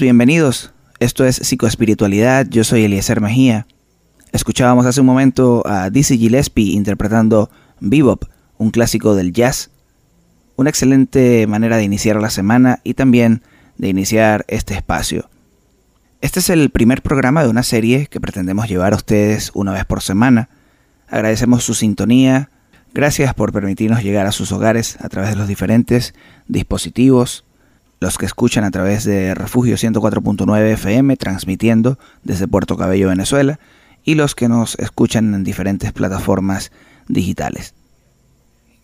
bienvenidos. Esto es Psicoespiritualidad, yo soy Eliezer Mejía. Escuchábamos hace un momento a Dizzy Gillespie interpretando Bebop, un clásico del jazz. Una excelente manera de iniciar la semana y también de iniciar este espacio. Este es el primer programa de una serie que pretendemos llevar a ustedes una vez por semana. Agradecemos su sintonía, gracias por permitirnos llegar a sus hogares a través de los diferentes dispositivos los que escuchan a través de Refugio 104.9 FM transmitiendo desde Puerto Cabello, Venezuela, y los que nos escuchan en diferentes plataformas digitales.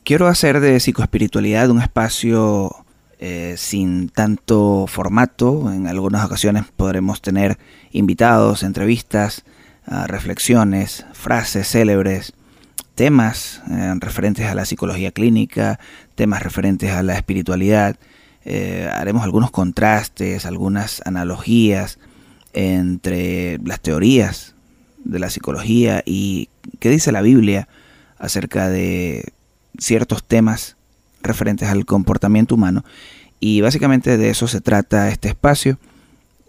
Quiero hacer de psicoespiritualidad un espacio eh, sin tanto formato. En algunas ocasiones podremos tener invitados, entrevistas, ah, reflexiones, frases célebres, temas eh, referentes a la psicología clínica, temas referentes a la espiritualidad eh, haremos algunos contrastes, algunas analogías entre las teorías de la psicología y qué dice la Biblia acerca de ciertos temas referentes al comportamiento humano. Y básicamente de eso se trata este espacio,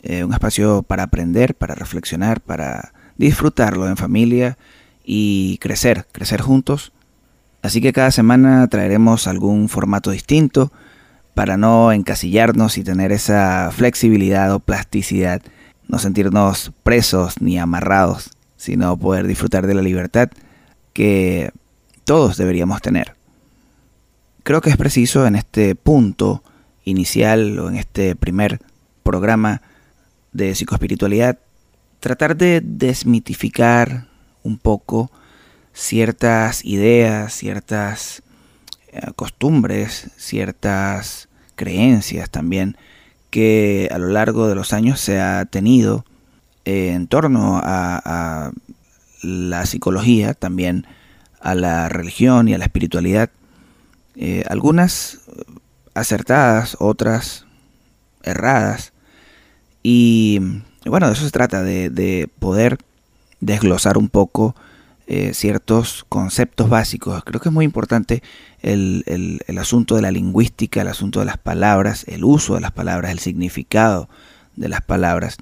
eh, un espacio para aprender, para reflexionar, para disfrutarlo en familia y crecer, crecer juntos. Así que cada semana traeremos algún formato distinto, para no encasillarnos y tener esa flexibilidad o plasticidad no sentirnos presos ni amarrados, sino poder disfrutar de la libertad que todos deberíamos tener. Creo que es preciso en este punto inicial o en este primer programa de psicoespiritualidad tratar de desmitificar un poco ciertas ideas, ciertas eh, costumbres, ciertas creencias también que a lo largo de los años se ha tenido eh, en torno a, la psicología, también a la religión y a la espiritualidad. Eh, algunas acertadas, otras erradas. Y bueno, de eso se trata, de, poder desglosar un poco eh, ciertos conceptos básicos. Creo que es muy importante el, el, asunto de la lingüística, el asunto de las palabras, el uso de las palabras, el significado de las palabras.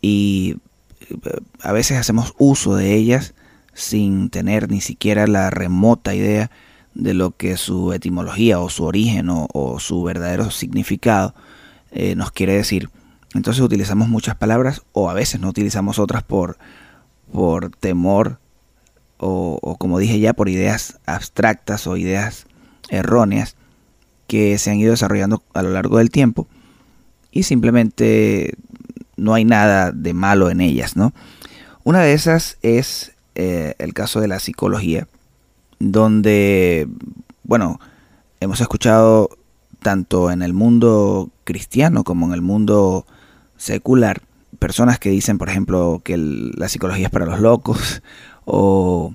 Y eh, a veces hacemos uso de ellas sin tener ni siquiera la remota idea de lo que su etimología o su origen o, su verdadero significado eh, nos quiere decir. Entonces utilizamos muchas palabras o a veces no utilizamos otras por, por temor o, como dije ya, por ideas abstractas o ideas erróneas que se han ido desarrollando a lo largo del tiempo y simplemente no hay nada de malo en ellas, ¿no? Una de esas es eh, el caso de la psicología, donde, bueno, hemos escuchado tanto en el mundo cristiano como en el mundo secular, personas que dicen, por ejemplo, que la psicología es para los locos, o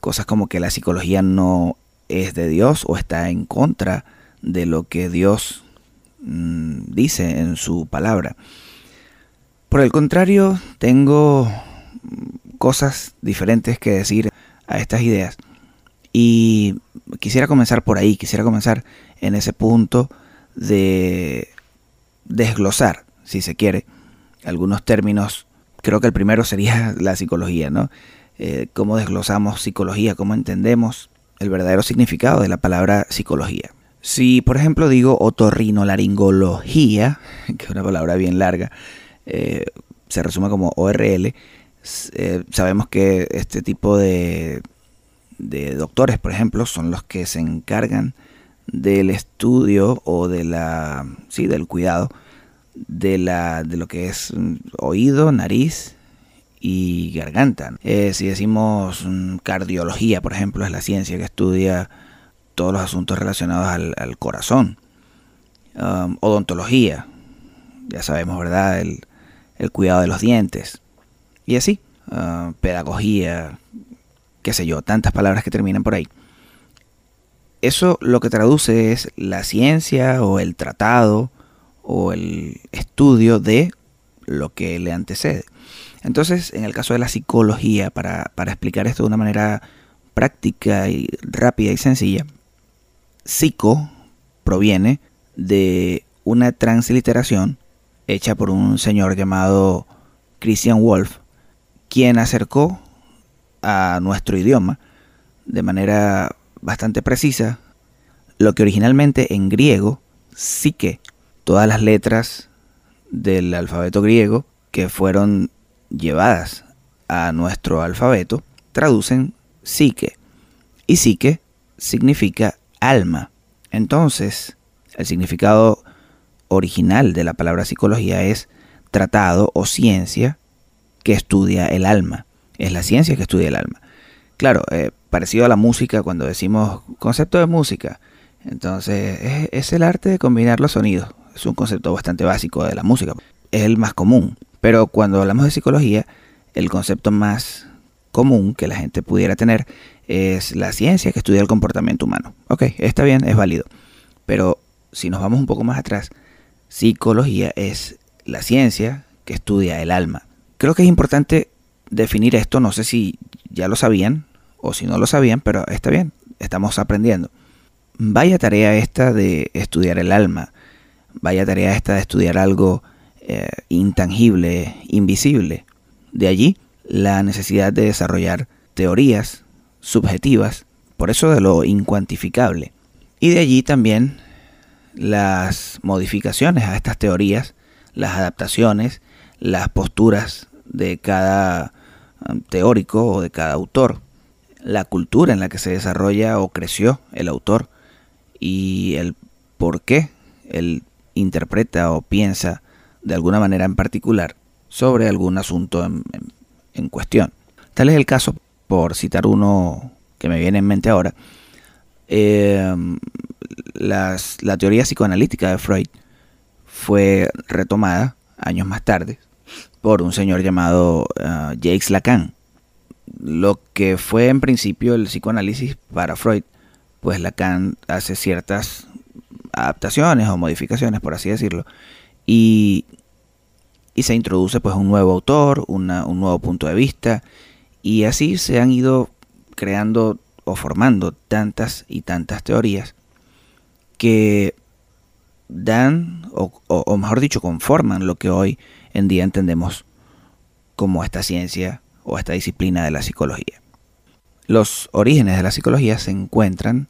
cosas como que la psicología no es de Dios o está en contra de lo que Dios mm, dice en su palabra. Por el contrario, tengo cosas diferentes que decir a estas ideas. Y quisiera comenzar por ahí, quisiera comenzar en ese punto de desglosar si se quiere, algunos términos. Creo que el primero sería la psicología, ¿no? Eh, cómo desglosamos psicología, cómo entendemos el verdadero significado de la palabra psicología. Si, por ejemplo, digo otorrinolaringología, que es una palabra bien larga, eh, se resume como ORL, eh, sabemos que este tipo de, de doctores, por ejemplo, son los que se encargan del estudio o de la sí, del cuidado de, la, de lo que es mm, oído, nariz y garganta. Eh, si decimos mm, cardiología, por ejemplo, es la ciencia que estudia todos los asuntos relacionados al, corazón. Um, odontología, ya sabemos, ¿verdad? El, cuidado de los dientes. Y así. Uh, pedagogía, qué sé yo, tantas palabras que terminan por ahí. Eso lo que traduce es la ciencia o el tratado o el estudio de lo que le antecede. Entonces, en el caso de la psicología, para, explicar esto de una manera práctica y rápida y sencilla, psico proviene de una transliteración hecha por un señor llamado Christian Wolff, quien acercó a nuestro idioma de manera bastante precisa lo que originalmente en griego psique todas las letras del alfabeto griego que fueron llevadas a nuestro alfabeto traducen psique. Y psique significa alma. Entonces, el significado original de la palabra psicología es tratado o ciencia que estudia el alma. Es la ciencia que estudia el alma. Claro, eh, parecido a la música cuando decimos concepto de música. Entonces, es el arte de combinar los sonidos es un concepto bastante básico de la música, es el más común. Pero cuando hablamos de psicología, el concepto más común que la gente pudiera tener es la ciencia que estudia el comportamiento humano. Ok, está bien, es válido. Pero si nos vamos un poco más atrás, psicología es la ciencia que estudia el alma. Creo que es importante definir esto, no sé si ya lo sabían o si no lo sabían, pero está bien, estamos aprendiendo. Vaya tarea esta de estudiar el alma Vaya tarea esta de estudiar algo eh, intangible, invisible. De allí la necesidad de desarrollar teorías subjetivas, por eso de lo incuantificable. Y de allí también las modificaciones a estas teorías, las adaptaciones, las posturas de cada um, teórico o de cada autor, la cultura en la que se desarrolla o creció el autor y el por qué él interpreta o piensa de alguna manera en particular sobre algún asunto en, cuestión. Tal es el caso, por citar uno que me viene en mente ahora, eh, la teoría psicoanalítica de Freud fue retomada años más tarde por un señor llamado uh, Jacques Lacan. Lo que fue en principio el psicoanálisis para Freud, pues Lacan hace ciertas adaptaciones o modificaciones, por así decirlo, y, se introduce pues un nuevo autor, un nuevo punto de vista, y así se han ido creando o formando tantas y tantas teorías que dan, o, mejor dicho, conforman lo que hoy en día entendemos como esta ciencia o esta disciplina de la psicología. Los orígenes de la psicología se encuentran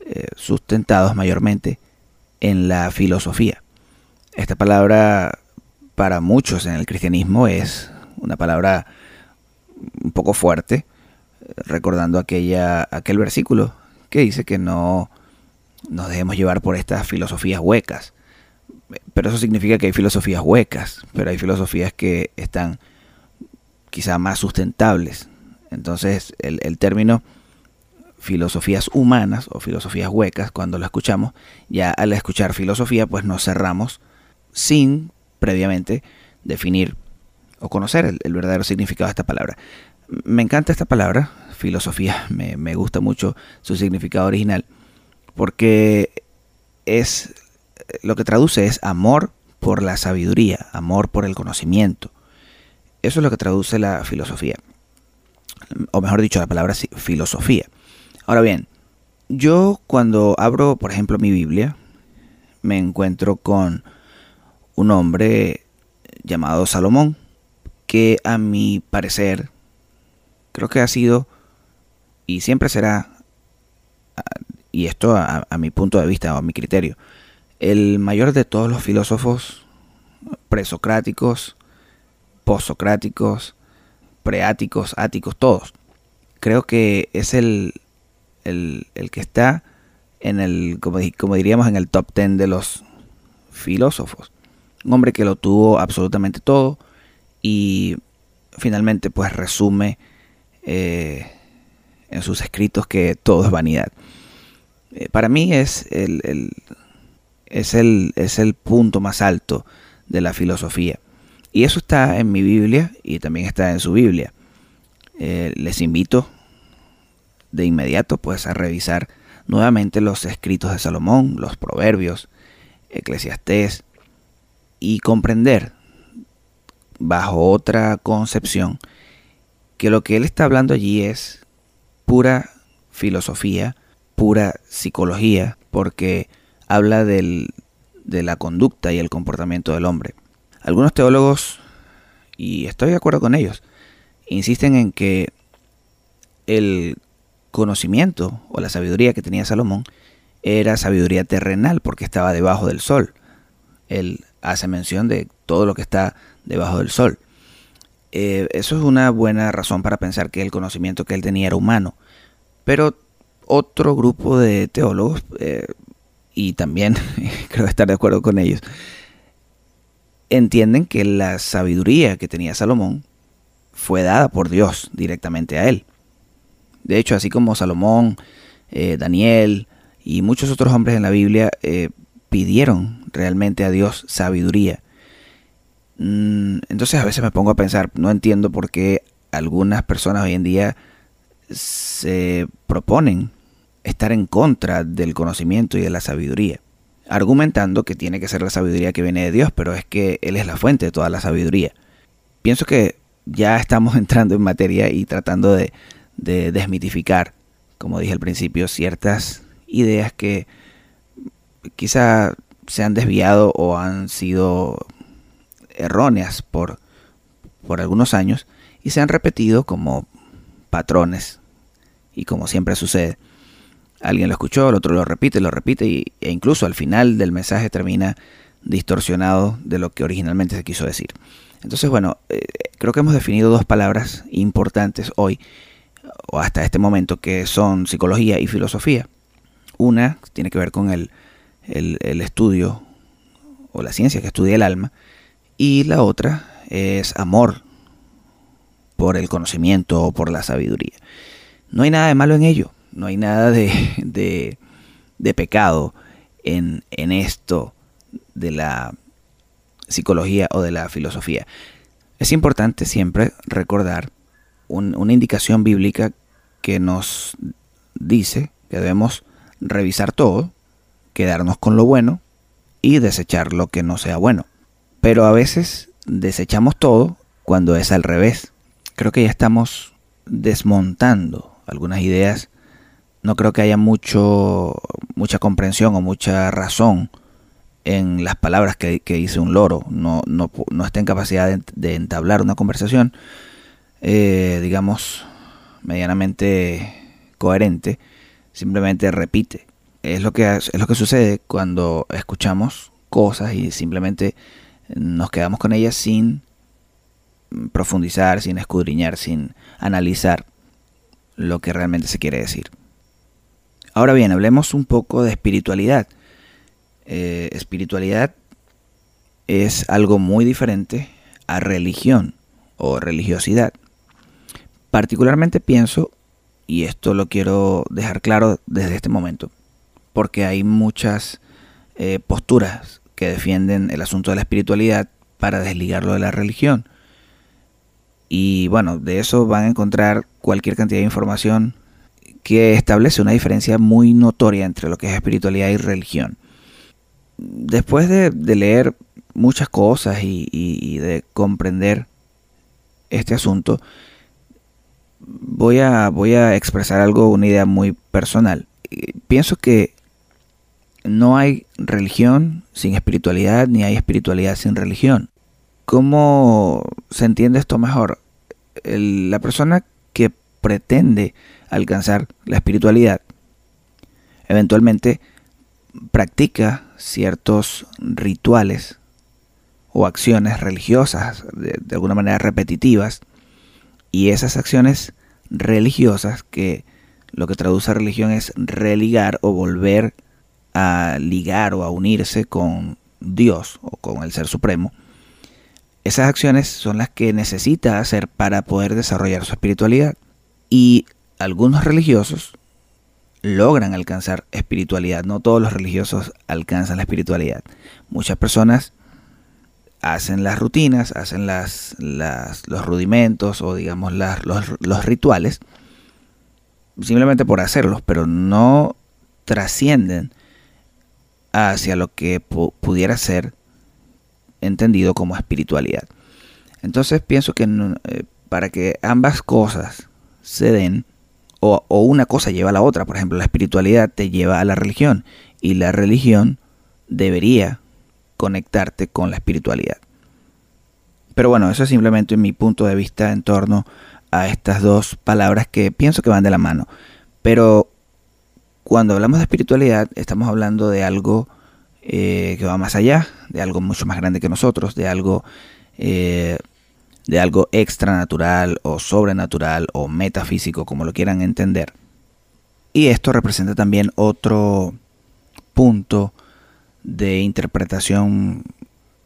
eh, sustentados mayormente en la filosofía. Esta palabra para muchos en el cristianismo es una palabra un poco fuerte, recordando aquella, aquel versículo que dice que no nos dejemos llevar por estas filosofías huecas. Pero eso significa que hay filosofías huecas, pero hay filosofías que están quizá más sustentables. Entonces el, el término filosofías humanas o filosofías huecas, cuando lo escuchamos, ya al escuchar filosofía, pues nos cerramos sin previamente definir o conocer el, verdadero significado de esta palabra. Me encanta esta palabra, filosofía, me, me gusta mucho su significado original, porque es lo que traduce es amor por la sabiduría, amor por el conocimiento. Eso es lo que traduce la filosofía. O mejor dicho, la palabra filosofía. Ahora bien, yo cuando abro, por ejemplo, mi Biblia, me encuentro con un hombre llamado Salomón, que a mi parecer creo que ha sido y siempre será, y esto a, mi punto de vista o a mi criterio, el mayor de todos los filósofos presocráticos, posocráticos, preáticos, áticos, todos. Creo que es el, el, que está en el, como, como, diríamos, en el top ten de los filósofos. Un hombre que lo tuvo absolutamente todo y finalmente pues resume eh, en sus escritos que todo es vanidad. Eh, para mí es el, es, el, es el punto más alto de la filosofía. Y eso está en mi Biblia y también está en su Biblia. Eh, les invito de inmediato pues a revisar nuevamente los escritos de Salomón, los proverbios, eclesiastés y comprender bajo otra concepción que lo que él está hablando allí es pura filosofía, pura psicología, porque habla del, de la conducta y el comportamiento del hombre. Algunos teólogos, y estoy de acuerdo con ellos, insisten en que el conocimiento o la sabiduría que tenía Salomón era sabiduría terrenal porque estaba debajo del sol. Él hace mención de todo lo que está debajo del sol. Eh, eso es una buena razón para pensar que el conocimiento que él tenía era humano. Pero otro grupo de teólogos, eh, y también creo estar de acuerdo con ellos, entienden que la sabiduría que tenía Salomón fue dada por Dios directamente a él. De hecho, así como Salomón, eh, Daniel y muchos otros hombres en la Biblia pidieron realmente a Dios sabiduría. Mm, entonces a veces me pongo a pensar, no entiendo por qué algunas personas hoy en día se proponen estar en contra del conocimiento y de la sabiduría, argumentando que tiene que ser la sabiduría que viene de Dios, pero es que Él es la fuente de toda la sabiduría. Pienso que ya estamos entrando en materia y tratando de, de desmitificar, como dije al principio, ciertas ideas que quizá se han desviado o han sido erróneas por, por algunos años y se han repetido como patrones y como siempre sucede. Alguien lo escuchó, el otro lo repite, lo repite y, e incluso al final del mensaje termina distorsionado de lo que originalmente se quiso decir. Entonces, bueno, eh, creo que hemos definido dos palabras importantes hoy, o hasta este momento, que son psicología y filosofía. Una tiene que ver con el, el estudio o la ciencia que estudia el alma, y la otra es amor por el conocimiento o por la sabiduría. No hay nada de malo en ello, no hay nada de, de, pecado en, en esto de la psicología o de la filosofía. Es importante siempre recordar una indicación bíblica que nos dice que debemos revisar todo, quedarnos con lo bueno y desechar lo que no sea bueno. Pero a veces desechamos todo cuando es al revés. Creo que ya estamos desmontando algunas ideas. No creo que haya mucho, mucha comprensión o mucha razón en las palabras que, dice un loro. No, no, está en capacidad de, entablar una conversación, eh, digamos, medianamente coherente. Simplemente repite. Es lo, que, es lo que sucede cuando escuchamos cosas y simplemente nos quedamos con ellas sin profundizar, sin escudriñar, sin analizar lo que realmente se quiere decir. Ahora bien, hablemos un poco de espiritualidad. Eh, espiritualidad es algo muy diferente a religión o religiosidad. Particularmente pienso, y esto lo quiero dejar claro desde este momento, porque hay muchas eh, posturas que defienden el asunto de la espiritualidad para desligarlo de la religión. Y bueno, de eso van a encontrar cualquier cantidad de información que establece una diferencia muy notoria entre lo que es espiritualidad y religión. Después de, leer muchas cosas y, de comprender este asunto, voy a, voy a expresar algo, una idea muy personal. Pienso que no hay religión sin espiritualidad, ni hay espiritualidad sin religión. ¿Cómo se entiende esto mejor? la persona que pretende alcanzar la espiritualidad eventualmente practica ciertos rituales o acciones religiosas de, alguna manera repetitivas y esas acciones religiosas que lo que traduce a religión es religar o volver a ligar o a unirse con Dios o con el Ser Supremo, esas acciones son las que necesita hacer para poder desarrollar su espiritualidad. Y algunos religiosos logran alcanzar espiritualidad. No todos los religiosos alcanzan la espiritualidad. Muchas personas hacen las rutinas, hacen las, los rudimentos o digamos los, los rituales simplemente por hacerlos, pero no trascienden hacia lo que pudiera ser entendido como espiritualidad. Entonces pienso que eh, para que ambas cosas se den, o, una cosa lleva a la otra, por ejemplo, la espiritualidad te lleva a la religión y la religión debería conectarte con la espiritualidad. Pero bueno, eso es simplemente mi punto de vista en torno a estas dos palabras que pienso que van de la mano. Pero cuando hablamos de espiritualidad, estamos hablando de algo eh, que va más allá, de algo mucho más grande que nosotros, de algo, eh, de algo extranatural o sobrenatural o metafísico, como lo quieran entender. Y esto representa también otro punto de interpretación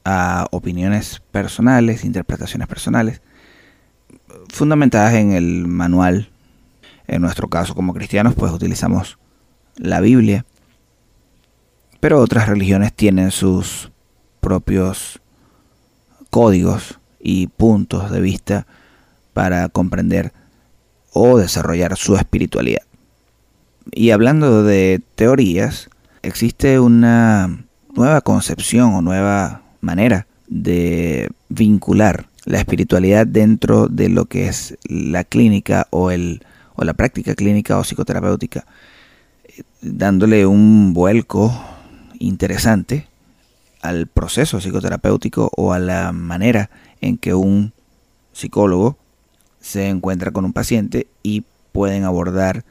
a opiniones personales, interpretaciones personales, fundamentadas en el manual. En nuestro caso como cristianos, pues utilizamos la Biblia pero otras religiones tienen sus propios códigos y puntos de vista para comprender o desarrollar su espiritualidad. Y hablando de teorías, existe una nueva concepción o nueva manera de vincular la espiritualidad dentro de lo que es la clínica o, el, o la práctica clínica o psicoterapéutica, dándole un vuelco interesante al proceso psicoterapéutico o a la manera en que un psicólogo se encuentra con un paciente y pueden abordar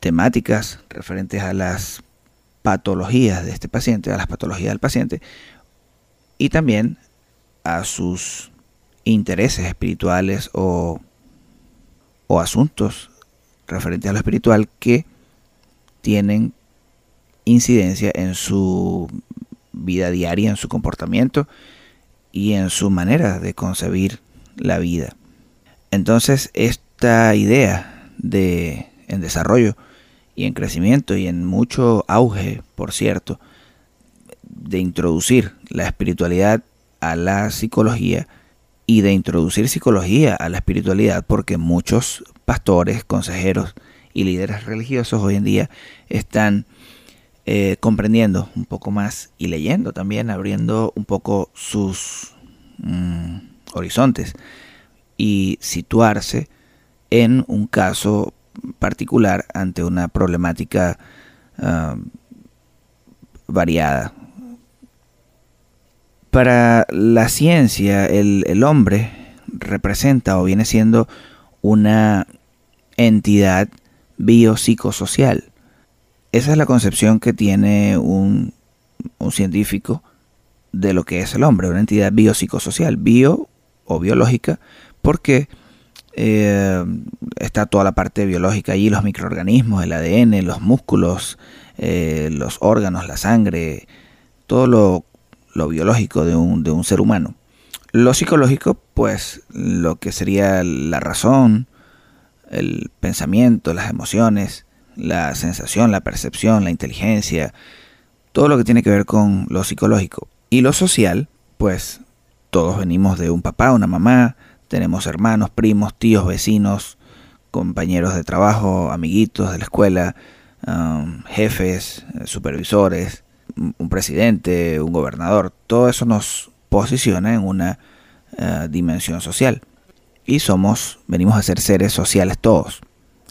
temáticas referentes a las patologías de este paciente, a las patologías del paciente y también a sus intereses espirituales o, o asuntos referentes a lo espiritual que tienen incidencia en su vida diaria, en su comportamiento y en su manera de concebir la vida. Entonces, esta idea de en desarrollo y en crecimiento y en mucho auge, por cierto, de introducir la espiritualidad a la psicología y de introducir psicología a la espiritualidad, porque muchos pastores, consejeros y líderes religiosos hoy en día están eh, comprendiendo un poco más y leyendo también, abriendo un poco sus mm, horizontes y situarse en un caso particular ante una problemática ah, variada. Para la ciencia, el hombre representa o viene siendo una entidad biopsicosocial. Esa es la concepción que tiene un, un, científico de lo que es el hombre, una entidad biopsicosocial, bio o biológica, porque eh, está toda la parte biológica allí, los microorganismos, el ADN, los músculos, eh, los órganos, la sangre, todo lo, biológico de un, de un, ser humano. Lo psicológico, pues lo que sería la razón, el pensamiento, las emociones, la sensación, la percepción, la inteligencia, todo lo que tiene que ver con lo psicológico. Y lo social, pues todos venimos de un papá, una mamá, tenemos hermanos, primos, tíos, vecinos, compañeros de trabajo, amiguitos de la escuela, um, jefes, supervisores, un presidente, un gobernador. Todo eso nos posiciona en una uh, dimensión social. Y somos, venimos a ser seres sociales todos.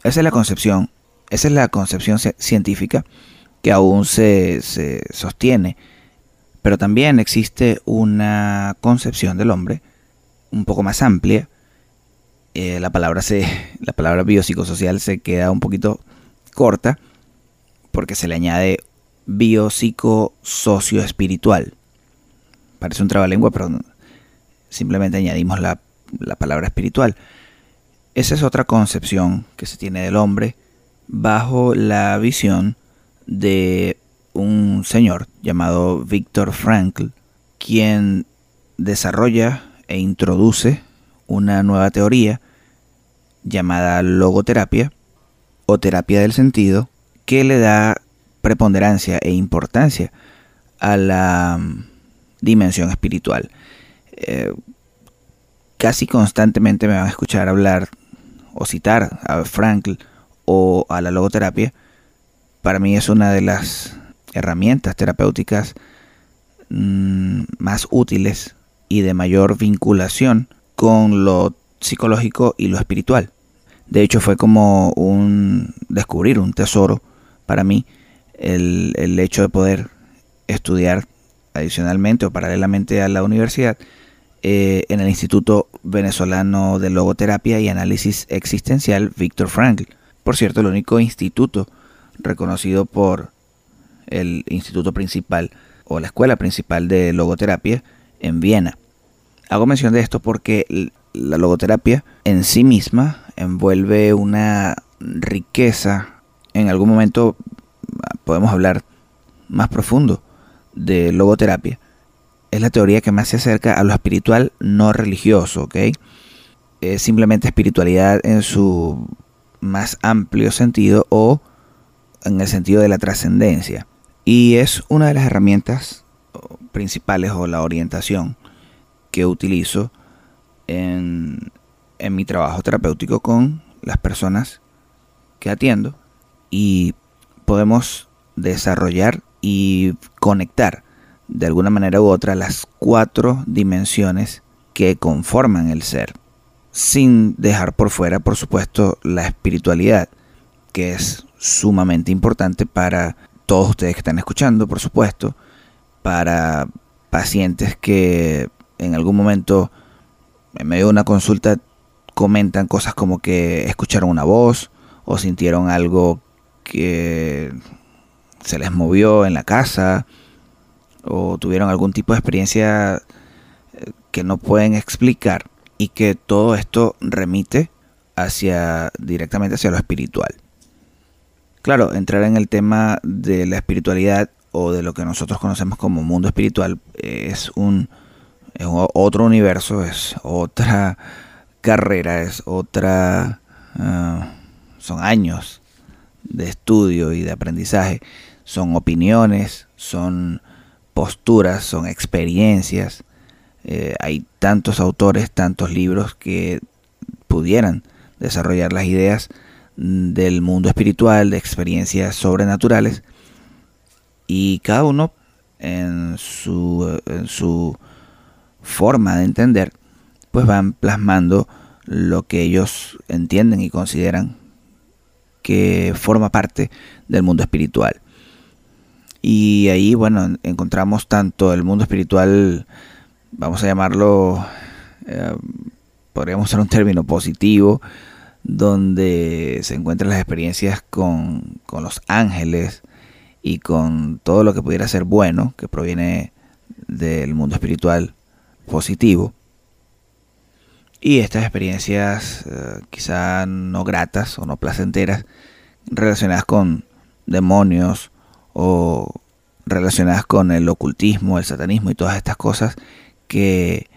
Esa es la concepción, esa es la concepción científica que aún se, se sostiene. Pero también existe una concepción del hombre un poco más amplia, eh, la palabra se, la palabra biopsicosocial se queda un poquito corta porque se le añade biopsicosocio espiritual. Parece un trabalengua, pero simplemente añadimos la, la palabra espiritual. Esa es otra concepción que se tiene del hombre bajo la visión de un señor llamado Viktor Frankl, quien desarrolla e introduce una nueva teoría llamada logoterapia o terapia del sentido que le da preponderancia e importancia a la dimensión espiritual. Eh, casi constantemente me van a escuchar hablar o citar a Frankl o a la logoterapia. Para mí es una de las herramientas terapéuticas mm, más útiles y de mayor vinculación con lo psicológico y lo espiritual. De hecho fue como un descubrir un tesoro para mí el, el hecho de poder estudiar adicionalmente o paralelamente a la universidad eh, en el Instituto Venezolano de Logoterapia y Análisis Existencial Víctor Frankl. Por cierto, el único instituto reconocido por el instituto principal o la escuela principal de logoterapia en Viena. Hago mención de esto porque la logoterapia en sí misma envuelve una riqueza. En algún momento podemos hablar más profundo de logoterapia. Es la teoría que más se acerca a lo espiritual no religioso, ¿ok? Es simplemente espiritualidad en su más amplio sentido o en el sentido de la trascendencia. Y es una de las herramientas principales o la orientación que utilizo en, en mi trabajo terapéutico con las personas que atiendo y podemos desarrollar y conectar de alguna manera u otra las cuatro dimensiones que conforman el ser, sin dejar por fuera, por supuesto, la espiritualidad, que es sumamente importante para todos ustedes que están escuchando, por supuesto, para pacientes que en algún momento en medio de una consulta comentan cosas como que escucharon una voz o sintieron algo que se les movió en la casa o tuvieron algún tipo de experiencia eh, que no pueden explicar y que todo esto remite hacia directamente hacia lo espiritual. Claro, entrar en el tema de la espiritualidad o de lo que nosotros conocemos como mundo espiritual es un, otro universo, es otra carrera, es otra... Ah, son años de estudio y de aprendizaje, son opiniones, son posturas, son experiencias. Eh, hay tantos autores, tantos libros que pudieran desarrollar las ideas del mundo espiritual, de experiencias sobrenaturales, y cada uno en su, en su forma de entender, pues van plasmando lo que ellos entienden y consideran que forma parte del mundo espiritual. Y ahí, bueno, encontramos tanto el mundo espiritual, vamos a llamarlo, eh, podríamos usar un término positivo, donde se encuentran las experiencias con, con los ángeles y con todo lo que pudiera ser bueno, que proviene del mundo espiritual positivo. Y estas experiencias eh, quizá no gratas o no placenteras relacionadas con demonios o relacionadas con el ocultismo, el satanismo y todas estas cosas que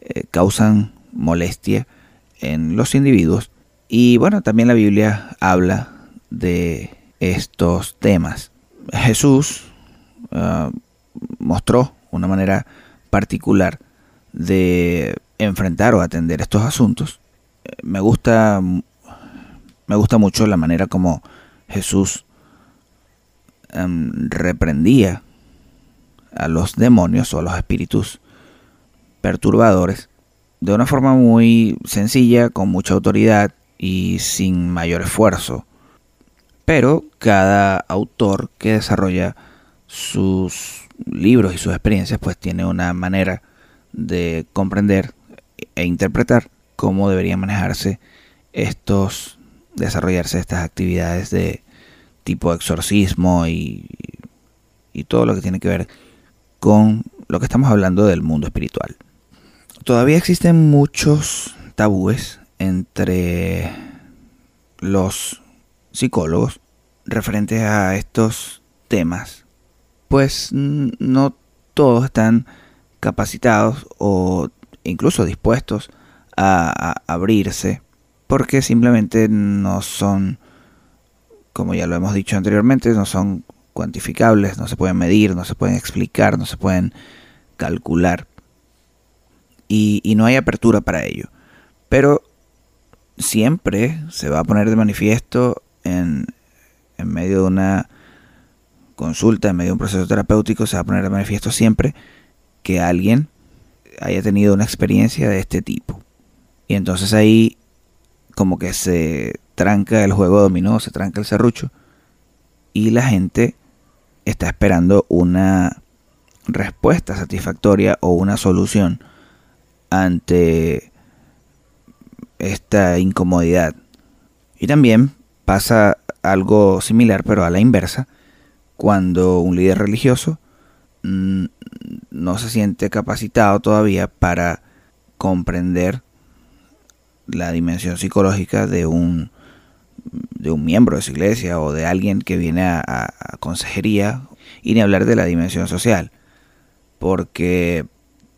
eh, causan molestia en los individuos. Y bueno, también la Biblia habla de estos temas. Jesús eh, mostró una manera particular de enfrentar o atender estos asuntos. Me gusta, me gusta mucho la manera como Jesús em, reprendía a los demonios o a los espíritus perturbadores de una forma muy sencilla, con mucha autoridad y sin mayor esfuerzo. Pero cada autor que desarrolla sus libros y sus experiencias pues tiene una manera de comprender e interpretar cómo deberían manejarse estos, desarrollarse estas actividades de tipo exorcismo y, y todo lo que tiene que ver con lo que estamos hablando del mundo espiritual. Todavía existen muchos tabúes entre los psicólogos referentes a estos temas, pues no todos están capacitados o incluso dispuestos a, abrirse porque simplemente no son, como ya lo hemos dicho anteriormente, no son cuantificables, no se pueden medir, no se pueden explicar, no se pueden calcular. Y, no hay apertura para ello. Pero siempre se va a poner de manifiesto en, en medio de una consulta, en medio de un proceso terapéutico, se va a poner de manifiesto siempre que alguien haya tenido una experiencia de este tipo. Y entonces ahí como que se tranca el juego dominó, se tranca el serrucho y la gente está esperando una respuesta satisfactoria o una solución ante esta incomodidad. Y también pasa algo similar, pero a la inversa, cuando un líder religioso mm, no se siente capacitado todavía para comprender la dimensión psicológica de un, de un miembro de su iglesia o de alguien que viene a, consejería y ni hablar de la dimensión social. Porque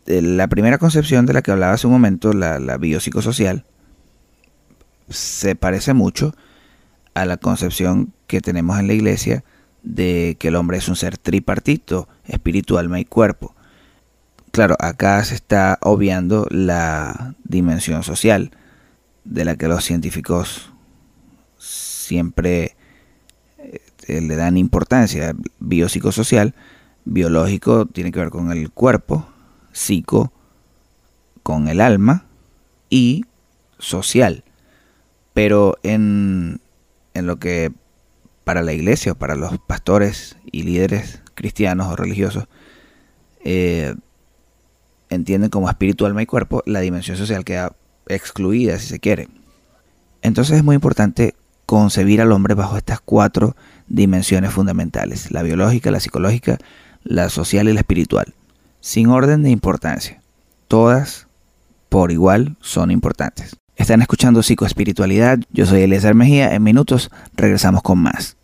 eh, la primera concepción de la que hablaba hace un momento, la, la biopsicosocial, se parece mucho a la concepción que tenemos en la iglesia de que el hombre es un ser tripartito, espíritu, alma y cuerpo. Claro, acá se está obviando la dimensión social de la que los científicos siempre eh, le dan importancia. Biopsicosocial, biológico tiene que ver con el cuerpo, psico con el alma y social. Pero en, en lo que para la iglesia o para los pastores y líderes cristianos o religiosos eh, entienden como espíritu, alma y cuerpo, la dimensión social queda excluida si se quiere. Entonces es muy importante concebir al hombre bajo estas cuatro dimensiones fundamentales, la biológica, la psicológica, la social y la espiritual, sin orden de importancia. Todas por igual son importantes. Están escuchando Psicoespiritualidad, yo soy Eliezer Mejía, en minutos regresamos con más.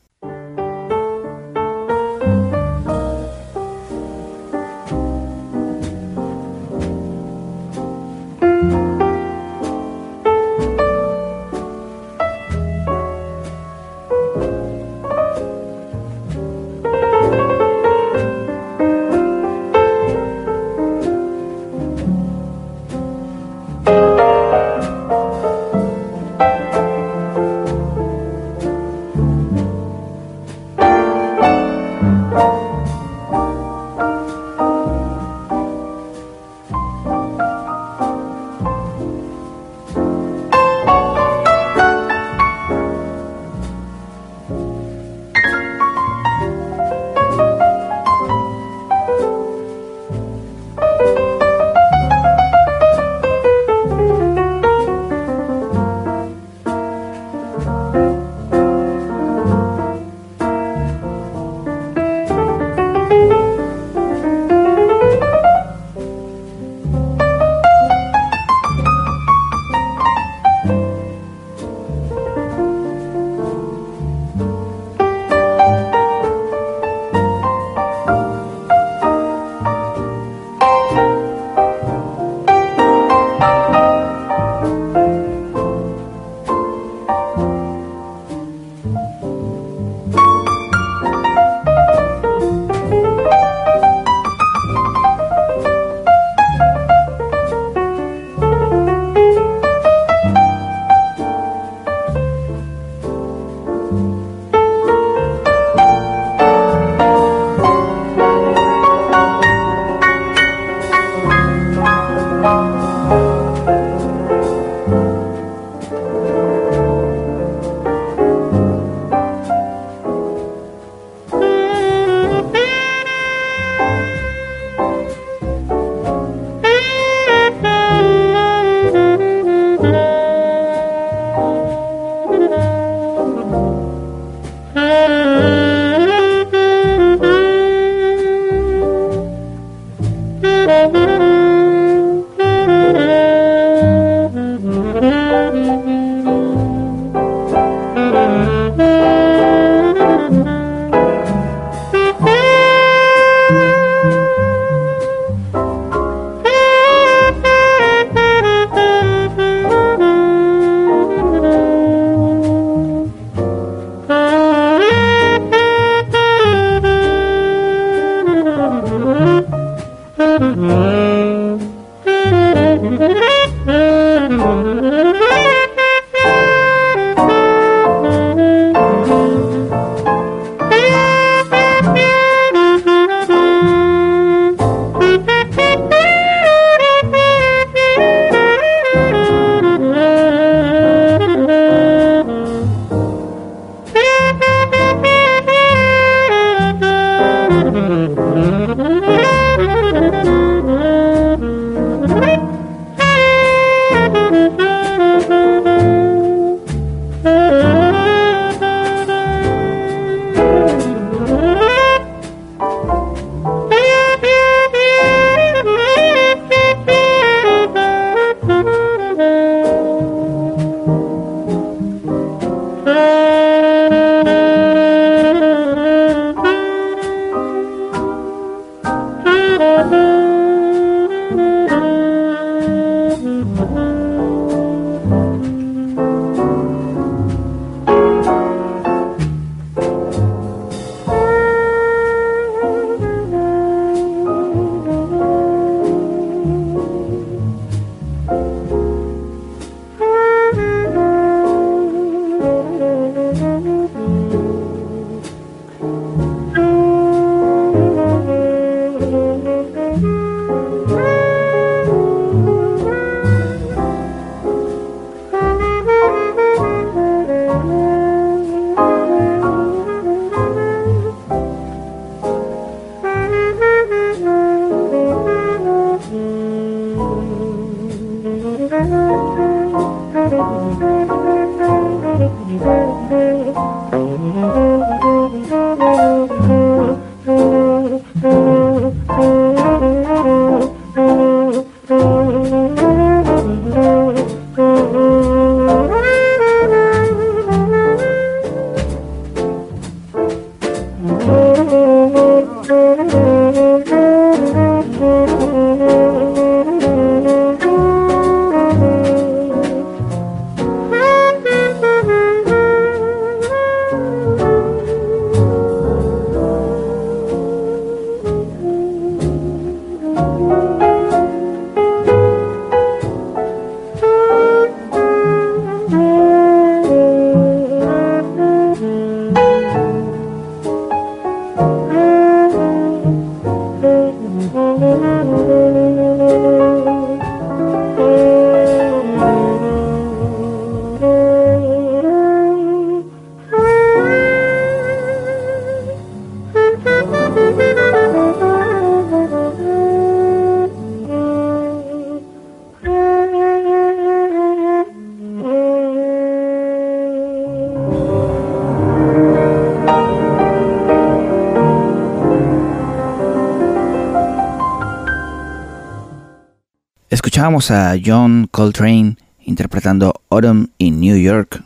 Escuchábamos a John Coltrane interpretando Autumn in New York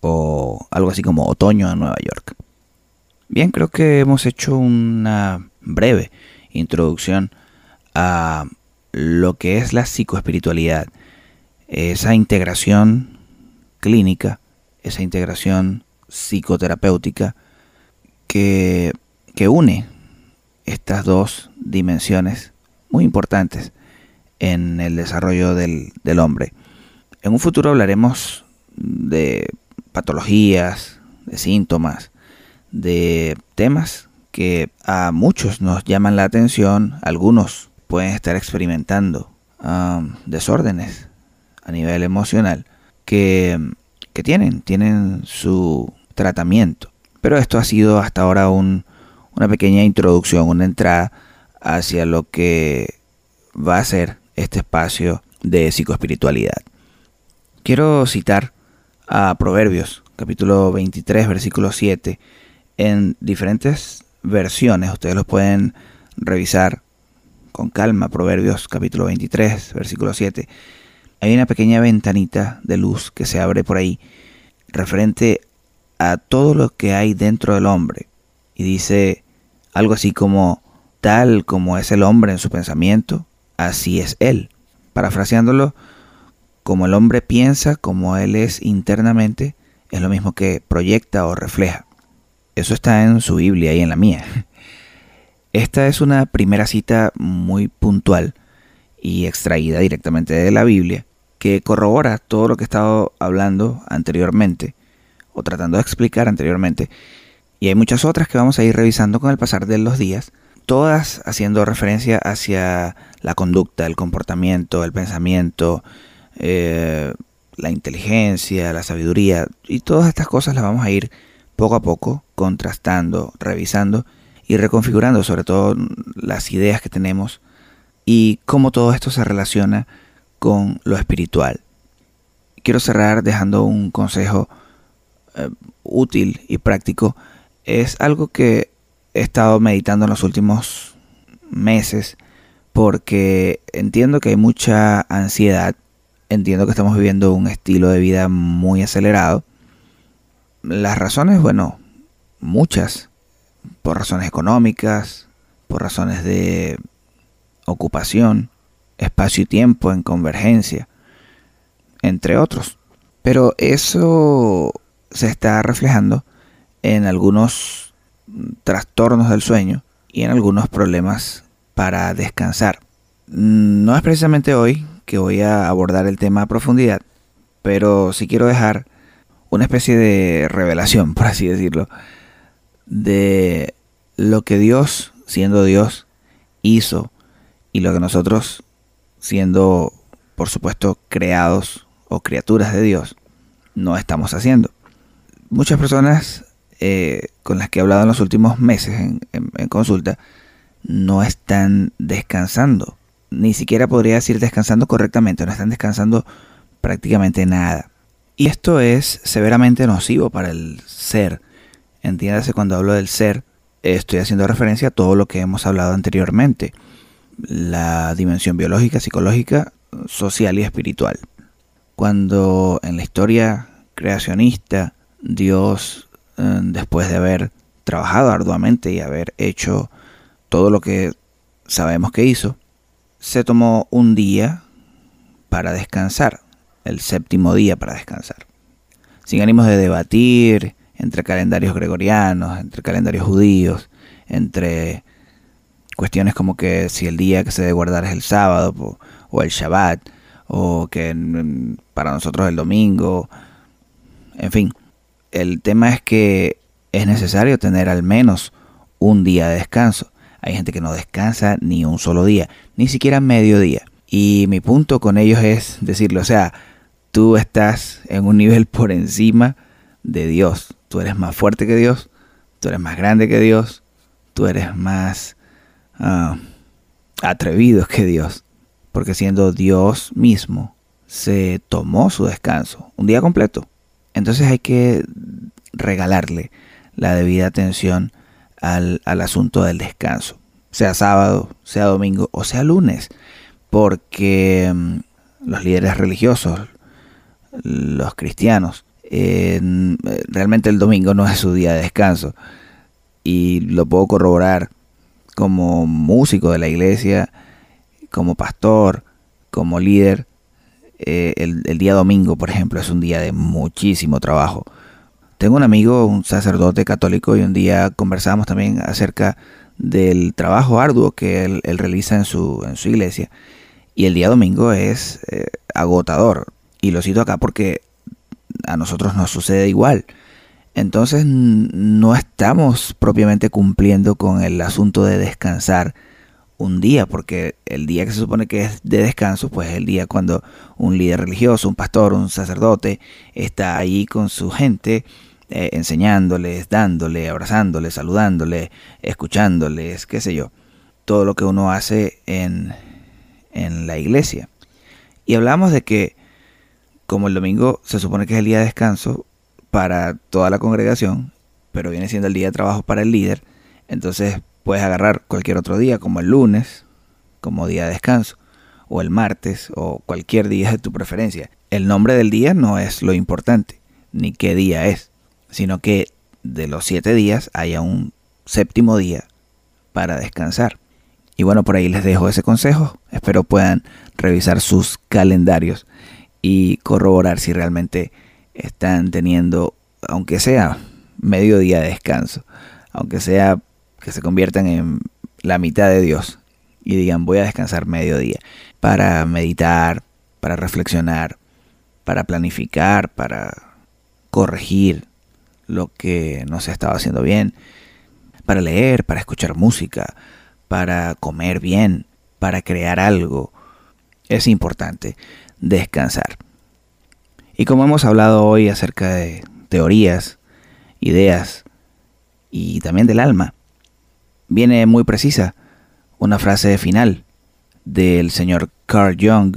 o algo así como Otoño en Nueva York. Bien, creo que hemos hecho una breve introducción a lo que es la psicoespiritualidad, esa integración clínica, esa integración psicoterapéutica que, que une estas dos dimensiones muy importantes en el desarrollo del, del hombre. En un futuro hablaremos de patologías, de síntomas, de temas que a muchos nos llaman la atención, algunos pueden estar experimentando um, desórdenes a nivel emocional que, que, tienen, tienen su tratamiento. Pero esto ha sido hasta ahora un, una pequeña introducción, una entrada hacia lo que va a ser este espacio de psicoespiritualidad. Quiero citar a Proverbios, capítulo 23, versículo 7, en diferentes versiones. Ustedes los pueden revisar con calma. Proverbios, capítulo 23, versículo 7. Hay una pequeña ventanita de luz que se abre por ahí referente a todo lo que hay dentro del hombre. Y dice algo así como, tal como es el hombre en su pensamiento, así es él. Parafraseándolo, como el hombre piensa, como él es internamente, es lo mismo que proyecta o refleja. Eso está en su Biblia y en la mía. Esta es una primera cita muy puntual y extraída directamente de la Biblia que corrobora todo lo que he estado hablando anteriormente o tratando de explicar anteriormente. Y hay muchas otras que vamos a ir revisando con el pasar de los días todas haciendo referencia hacia la conducta, el comportamiento, el pensamiento, eh, la inteligencia, la sabiduría, y todas estas cosas las vamos a ir poco a poco contrastando, revisando y reconfigurando sobre todo las ideas que tenemos y cómo todo esto se relaciona con lo espiritual. Quiero cerrar dejando un consejo eh, útil y práctico. Es algo que he estado meditando en los últimos meses porque entiendo que hay mucha ansiedad, entiendo que estamos viviendo un estilo de vida muy acelerado. Las razones, bueno, muchas, por razones económicas, por razones de ocupación, espacio y tiempo en convergencia, entre otros. Pero eso se está reflejando en algunos trastornos del sueño y en algunos problemas para descansar. No es precisamente hoy que voy a abordar el tema a profundidad, pero sí quiero dejar una especie de revelación, por así decirlo, de lo que Dios, siendo Dios, hizo y lo que nosotros, siendo, por supuesto, creados o criaturas de Dios, no estamos haciendo. Muchas personas eh, con las que he hablado en los últimos meses en, consulta no están descansando. Ni siquiera podría decir descansando correctamente, no están descansando prácticamente nada. Y esto es severamente nocivo para el ser. Entiéndase cuando hablo del ser, estoy haciendo referencia a todo lo que hemos hablado anteriormente. La dimensión biológica, psicológica, social y espiritual. Cuando en la historia creacionista Dios eh, después de haber trabajado arduamente y haber hecho todo lo que sabemos que hizo, se tomó un día para descansar, el séptimo día para descansar. Sin ánimos de debatir entre calendarios gregorianos, entre calendarios judíos, entre cuestiones como que si el día que se debe guardar es el sábado o el Shabbat, o que para nosotros el domingo, en fin, el tema es que es necesario tener al menos un día de descanso. Hay gente que no descansa ni un solo día, ni siquiera medio día. Y mi punto con ellos es decirlo, o sea, tú estás en un nivel por encima de Dios. Tú eres más fuerte que Dios, tú eres más grande que Dios, tú eres más ah, atrevido que Dios. Porque siendo Dios mismo, se tomó su descanso, un día completo. Entonces hay que regalarle la debida atención al, asunto del descanso, sea sábado, sea domingo o sea lunes, porque mm, los líderes religiosos, los cristianos, realmente el domingo no es su día de descanso. Y lo puedo corroborar como músico de la iglesia, como pastor, como líder. Eh, el, día domingo, por ejemplo, es un día de muchísimo trabajo. Tengo un amigo, un sacerdote católico, y un día conversamos también acerca del trabajo arduo que él, realiza en su, en su iglesia. Y el día domingo es eh, agotador. Y lo cito acá porque a nosotros nos sucede igual. Entonces no estamos propiamente cumpliendo con el asunto de descansar un día, porque el día que se supone que es de descanso, pues es el día cuando un líder religioso, un pastor, un sacerdote está ahí con su gente eh, enseñándoles, dándoles, abrazándoles, saludándoles, escuchándoles, qué sé yo. Todo lo que uno hace en, en la iglesia. Y hablamos de que como el domingo se supone que es el día de descanso para toda la congregación, pero viene siendo el día de trabajo para el líder, entonces puedes agarrar cualquier otro día, como el lunes, como día de descanso, o el martes, o cualquier día de tu preferencia. El nombre del día no es lo importante, ni qué día es sino que de los siete días haya un séptimo día para descansar. Y bueno, por ahí les dejo ese consejo. Espero puedan revisar sus calendarios y corroborar si realmente están teniendo, aunque sea medio día de descanso, aunque sea que se conviertan en la mitad de Dios y digan voy a descansar medio día para meditar, para reflexionar, para planificar, para corregir, lo que no se estaba haciendo bien, para leer, para escuchar música, para comer bien, para crear algo. Es importante descansar. Y como hemos hablado hoy acerca de teorías, ideas y también del alma, viene muy precisa una frase final del señor Carl Jung,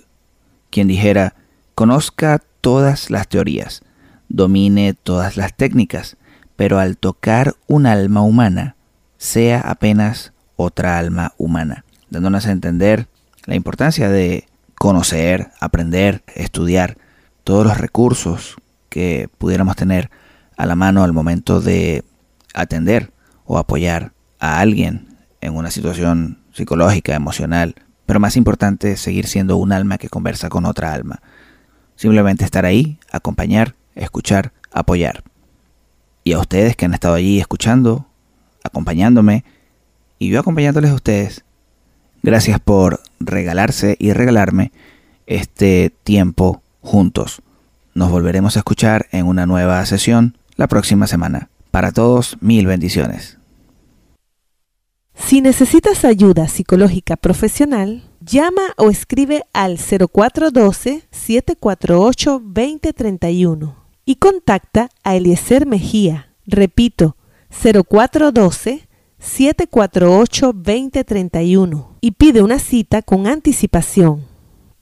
quien dijera, conozca todas las teorías, domine todas las técnicas, pero al tocar un alma humana, sea apenas otra alma humana, dándonos a entender la importancia de conocer, aprender, estudiar todos los recursos que pudiéramos tener a la mano al momento de atender o apoyar a alguien en una situación psicológica, emocional, pero más importante seguir siendo un alma que conversa con otra alma. Simplemente estar ahí, acompañar escuchar, apoyar. Y a ustedes que han estado allí escuchando, acompañándome, y yo acompañándoles a ustedes, gracias por regalarse y regalarme este tiempo juntos. Nos volveremos a escuchar en una nueva sesión la próxima semana. Para todos, mil bendiciones. Si necesitas ayuda psicológica profesional, llama o escribe al 0412-748-2031 y contacta a Eliezer Mejía. Repito, 0412-748-2031 y pide una cita con anticipación.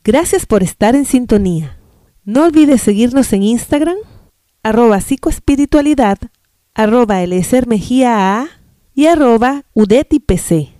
Gracias por estar en sintonía. No olvides seguirnos en Instagram, arroba psicoespiritualidad, arroba Mejía A y arroba UDETIPC.